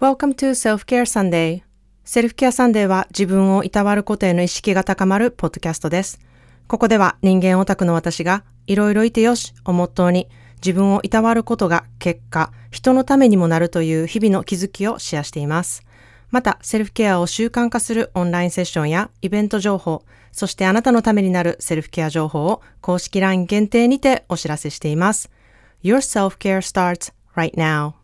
Welcome to Self-Care Sunday. Self-Care Sunday は自分をいたわることへの意識が高まるポッドキャストです。ここでは人間オタクの私がいろいろいてよしをモットーに自分をいたわることが結果、人のためにもなるという日々の気づきをシェアしています。また、セルフケアを習慣化するオンラインセッションやイベント情報、そしてあなたのためになるセルフケア情報を公式 LINE 限定にてお知らせしています。Your self-care starts right now.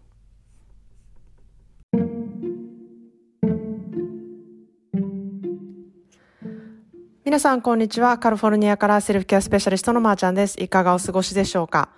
皆さん、こんにちは。カルフォルニアからセルフケアスペシャリストのまーちゃんです。いかがお過ごしでしょうか？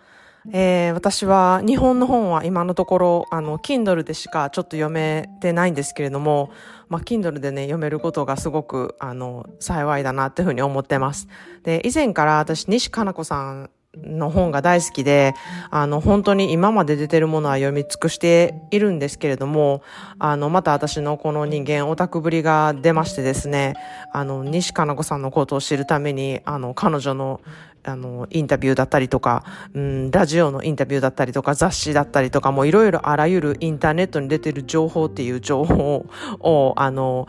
えー、私は日本の本は今のところ、あの、キンドルでしかちょっと読めてないんですけれども、まあ、Kindle でね、読めることがすごく、あの、幸いだなっていうふうに思ってます。で、以前から私、西かな子さんの本が大好きで、あの、本当に今まで出てるものは読み尽くしているんですけれども、あの、また私のこの人間オタクぶりが出ましてですね、あの、西加奈子さんのことを知るために、あの、彼女の、あの、インタビューだったりとか、うん、ラジオのインタビューだったりとか、雑誌だったりとか、もういろいろあらゆるインターネットに出てる情報っていう情報を、あの、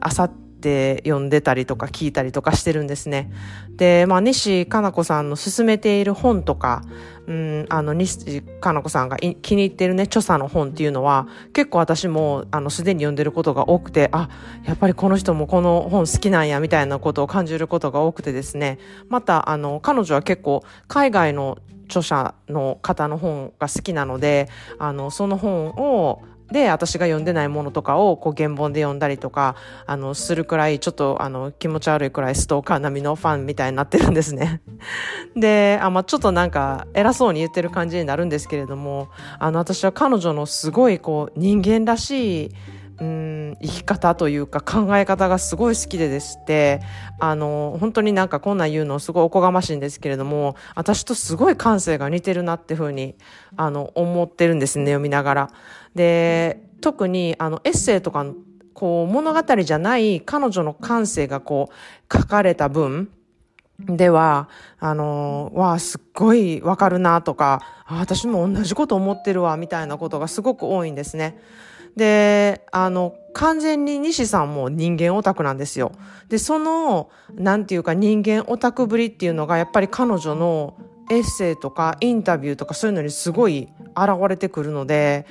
あさってって読んでたりとか聞いたりとかしてるんですね。で、まあ、西加奈子さんの勧めている本とか、うん、あの、西加奈子さんが気に入ってるね、著者の本っていうのは、結構私も、あの、すでに読んでることが多くて、あ、やっぱりこの人もこの本好きなんや、みたいなことを感じることが多くてですね。また、あの、彼女は結構、海外の著者の方の本が好きなので、あの、その本を、で、私が読んでないものとかを、こう、原本で読んだりとか、あの、するくらい、ちょっと、あの、気持ち悪いくらいストーカー並みのファンみたいになってるんですね。で、あ、まあ、ちょっとなんか、偉そうに言ってる感じになるんですけれども、あの、私は彼女のすごい、こう、人間らしい、うん生き方というか考え方がすごい好きでですってあの本当になんかこんなん言うのすごいおこがましいんですけれども私とすごい感性が似てるなっていうふうにあの思ってるんですね読みながら。で特にあのエッセイとかこう物語じゃない彼女の感性がこう書かれた文では、あのわあ、すっごいわかるなとか、私も同じこと思ってるわ、みたいなことがすごく多いんですね。で、あの、完全に西さんも人間オタクなんですよ。で、その、なんていうか人間オタクぶりっていうのが、やっぱり彼女のエッセイとかインタビューとかそういうのにすごい現れてくるので、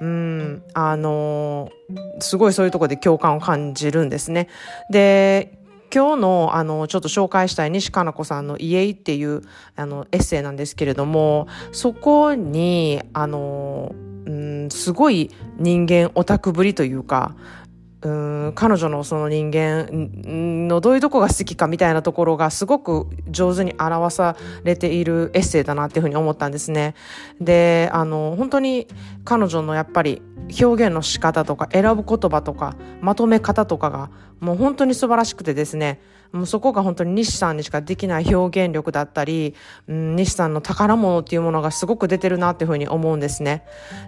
うん、あのすごいそういうとこで共感を感じるんですね。で、今日の、あの、ちょっと紹介したい西加奈子さんの家っていう、あの、エッセイなんですけれども、そこに、あの、すごい人間オタクぶりというか、うん彼女のその人間のどういうとこが好きかみたいなところがすごく上手に表されているエッセイだなっていうふうに思ったんですね。で、あの、本当に彼女のやっぱり表現の仕方とか選ぶ言葉とかまとめ方とかがもう本当に素晴らしくてですね、もうそこが本当に西さんにしかできない表現力だったり、うん、西さんの宝物っていうものがすごく出てるなっていうふうに思うんですね。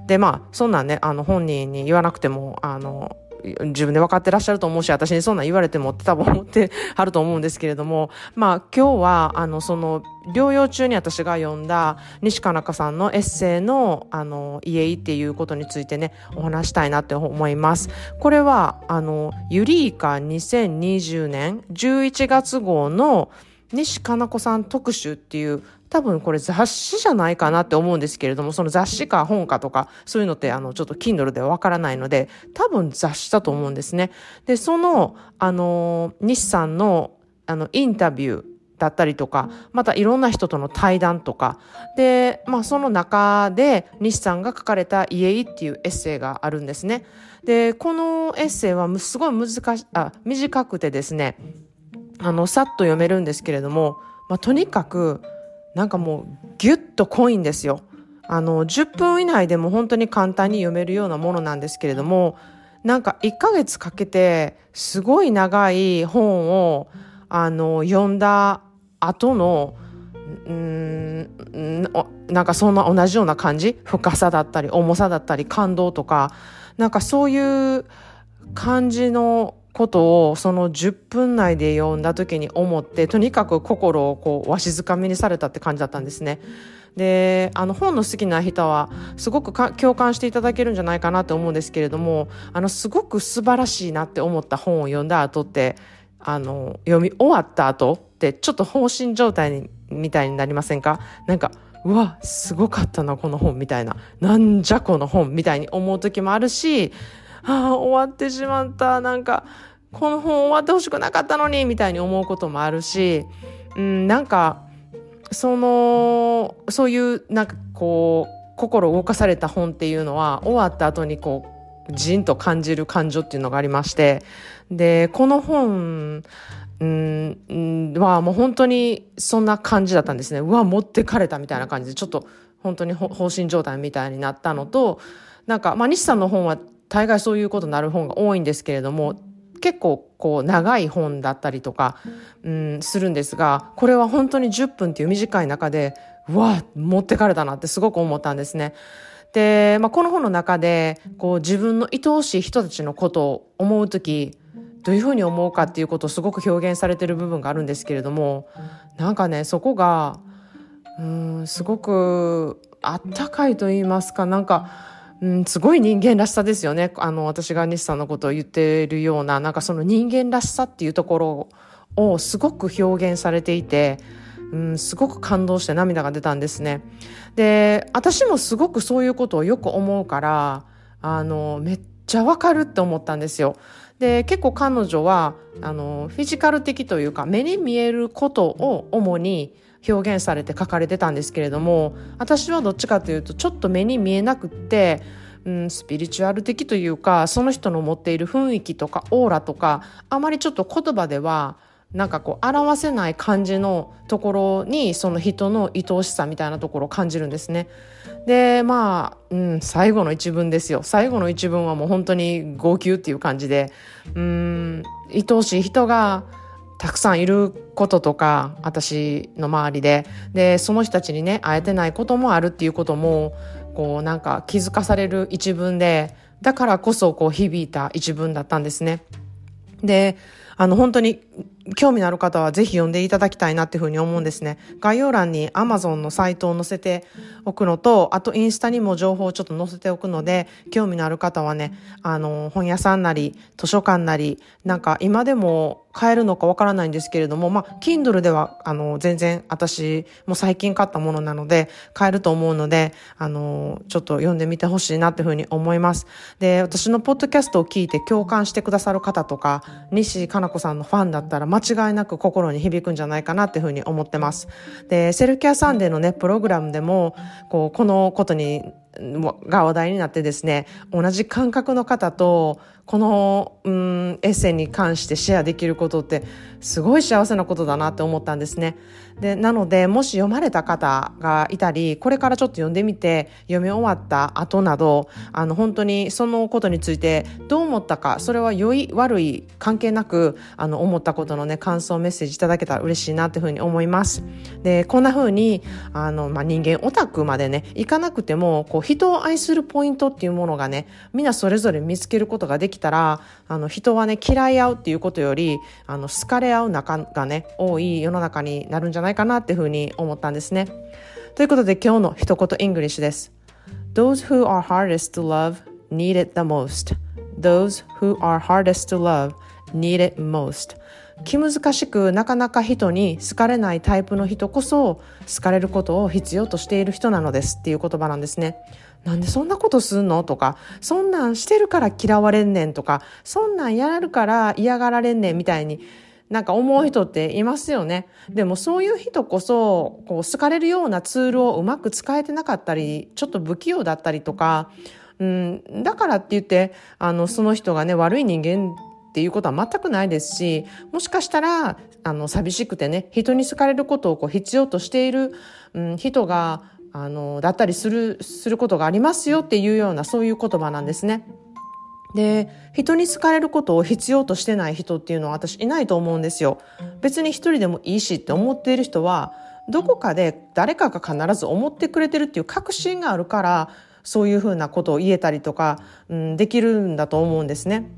で、まあ、そんなんね、あの本人に言わなくても、あの、自分で分かってらっしゃると思うし、私にそんな言われてもって多分思って はると思うんですけれども、まあ今日は、あの、その、療養中に私が読んだ西加奈子さんのエッセイの、あの、家っていうことについてね、お話したいなって思います。これは、あの、ユリーカ2020年11月号の西加奈子さん特集っていう多分これ雑誌じゃないかなって思うんですけれども、その雑誌か本かとか、そういうのってあの、ちょっと Kindle ではわからないので、多分雑誌だと思うんですね。で、その、あの、西さんの、あの、インタビュー、だったりとか、またいろんな人との対談とか、で、まあその中で西さんが書かれた家いっていうエッセイがあるんですね。で、このエッセイはすごい難し、あ、短くてですね、あの、さっと読めるんですけれども、まあとにかく、なんかもうギュッと濃いんですよ。あの、10分以内でも本当に簡単に読めるようなものなんですけれども、なんか1ヶ月かけてすごい長い本をあの読んだ後のうんなんかそんな同じような感じ？深さだったり重さだったり感動とかなんかそういう感じのことをその10分内で読んだ時に思ってとにかく心をこうわしづかみにされたって感じだったんですね。であの本の好きな人はすごく共感していただけるんじゃないかなと思うんですけれどもあのすごく素晴らしいなって思った本を読んだ後ってあの読み終わった後ってちょっと放心状態にみたいになりませんか？なんかうわすごかったなこの本みたいななんじゃこの本みたいに思う時もあるしああ終わってしまった。なんかこの本終わってほしくなかったのにみたいに思うこともあるし、うん、なんかそのそういうなんかこう心動かされた本っていうのは終わった後にこうじんと感じる感情っていうのがありましてでこの本うんはもう本当にそんな感じだったんですね。うわ持ってかれたみたいな感じでちょっと本当に放心状態みたいになったのとなんか、まあ、西さんの本は大概そういうことになる本が多いんですけれども結構こう長い本だったりとか、うん、するんですがこれは本当に10分っていう短い中でうわ持ってかれたなってすごく思ったんですね。で、まあ、この本の中でこう自分の愛おしい人たちのことを思う時どういうふうに思うかっていうことをすごく表現されてる部分があるんですけれどもなんかねそこがうんすごくあったかいと言いますかなんかうん、すごい人間らしさですよね。あの、私が西さんのことを言っているような、なんかその人間らしさっていうところをすごく表現されていて、うん、すごく感動して涙が出たんですね。で、私もすごくそういうことをよく思うから、あの、めっちゃわかるって思ったんですよ。で、結構彼女は、あの、フィジカル的というか、目に見えることを主に表現されて書かれてたんですけれども私はどっちかというとちょっと目に見えなくって、うん、スピリチュアル的というかその人の持っている雰囲気とかオーラとかあまりちょっと言葉ではなんかこう表せない感じのところにその人の愛おしさみたいなところを感じるんですね。でまあ、うん、最後の一文ですよ最後の一文はもう本当に号泣っていう感じでうん愛おしい人がたくさんいることとか私の周りででその人たちにね会えてないこともあるっていうこともこうなんか気づかされる一文でだからこそこう響いた一文だったんですね。であの本当に興味のある方はぜひ読んでいただきたいなっていうふうに思うんですね。概要欄に Amazon のサイトを載せておくのと、あとインスタにも情報をちょっと載せておくので、興味のある方はね、あの、本屋さんなり、図書館なり、なんか今でも買えるのかわからないんですけれども、まあ、Kindle では、あの、全然私も最近買ったものなので、買えると思うので、あの、ちょっと読んでみてほしいなっていうふうに思います。で、私のポッドキャストを聞いて共感してくださる方とか、西加奈子さんのファンだったら間違いなく心に響くんじゃないかなっていうふうに思ってます。で、 Self-Care Sunday のね、プログラムでも、こう、このことにが話題になってですね、同じ感覚の方と、この、うん、エッセイに関してシェアできることってすごい幸せなことだなって思ったんですね。で、なので、もし読まれた方がいたり、これからちょっと読んでみて、読み終わった後など、あの、本当にそのことについてどう思ったか、それは良い、悪い、関係なく、あの、思ったことのね、感想メッセージいただけたら嬉しいなっていうふうに思います。で、こんなふうに、あの、まあ、人間オタクまでね、いかなくても、こう、人を愛するポイントっていうものがね、みんなそれぞれ見つけることができたら、あの、人はね、嫌い合うっていうことより、あの、好かれ合う仲がね、多い世の中になるんじゃないないかなっていうふうに思ったんですね。ということで今日の一言 English です。Those who are hardest to love need it the most. Those who are hardest to love need it most. 気難しくなかなか人に好かれないタイプの人こそ好かれることを必要としている人なのですっていう言葉なんですね。なんでそんなことすんのとか、そんなんしてるから嫌われんねんとか、そんなんやるから嫌がられんねんみたいになんか思う人っていますよね。でもそういう人こそ、こう好かれるようなツールをうまく使えてなかったり、ちょっと不器用だったりとか、うん、だからって言って、あの、その人がね、悪い人間っていうことは全くないですし、もしかしたら、あの、寂しくてね、人に好かれることをこう必要としている、うん、人が、あの、だったりする、することがありますよっていうような、そういう言葉なんですね。で、人に好かれることを必要としてない人っていうのは私いないと思うんですよ。別に一人でもいいしって思っている人は、どこかで誰かが必ず思ってくれてるっていう確信があるから、そういうふうなことを言えたりとか、うん、できるんだと思うんですね。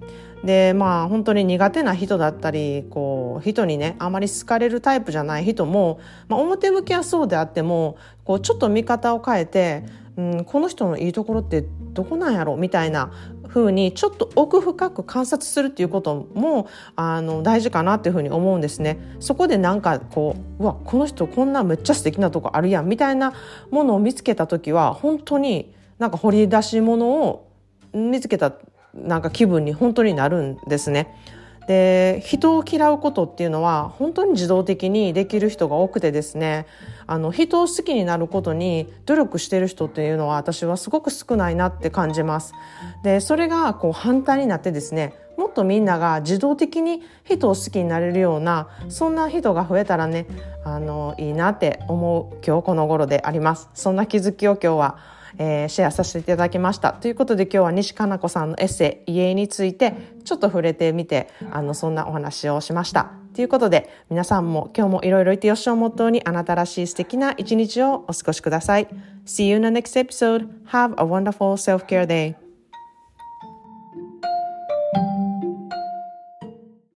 でまあ本当に苦手な人だったりこう人にねあまり好かれるタイプじゃない人も、まあ、表向きはそうであってもこうちょっと見方を変えて、うん、この人のいいところってどこなんやろみたいな風にちょっと奥深く観察するっていうこともあの大事かなっていうふうに思うんですね。そこでなんかこううわこの人こんなめっちゃ素敵なとこあるやんみたいなものを見つけた時は本当になんか掘り出し物を見つけたなんか気分に本当になるんですね。で人を嫌うことっていうのは本当に自動的にできる人が多くてですねあの人を好きになることに努力してる人っていうのは私はすごく少ないなって感じます。でそれがこう反対になってですねもっとみんなが自動的に人を好きになれるようなそんな人が増えたらねあのいいなって思う今日この頃であります。そんな気づきを今日はえー、シェアさせていただきました。ということで今日は西加奈子さんのエッセイ家についてちょっと触れてみてあのそんなお話をしました。ということで皆さんも今日もいろいろいてよしをモットーにあなたらしい素敵な一日をお過ごしください。See you in the next episode. Have a wonderful self-care day.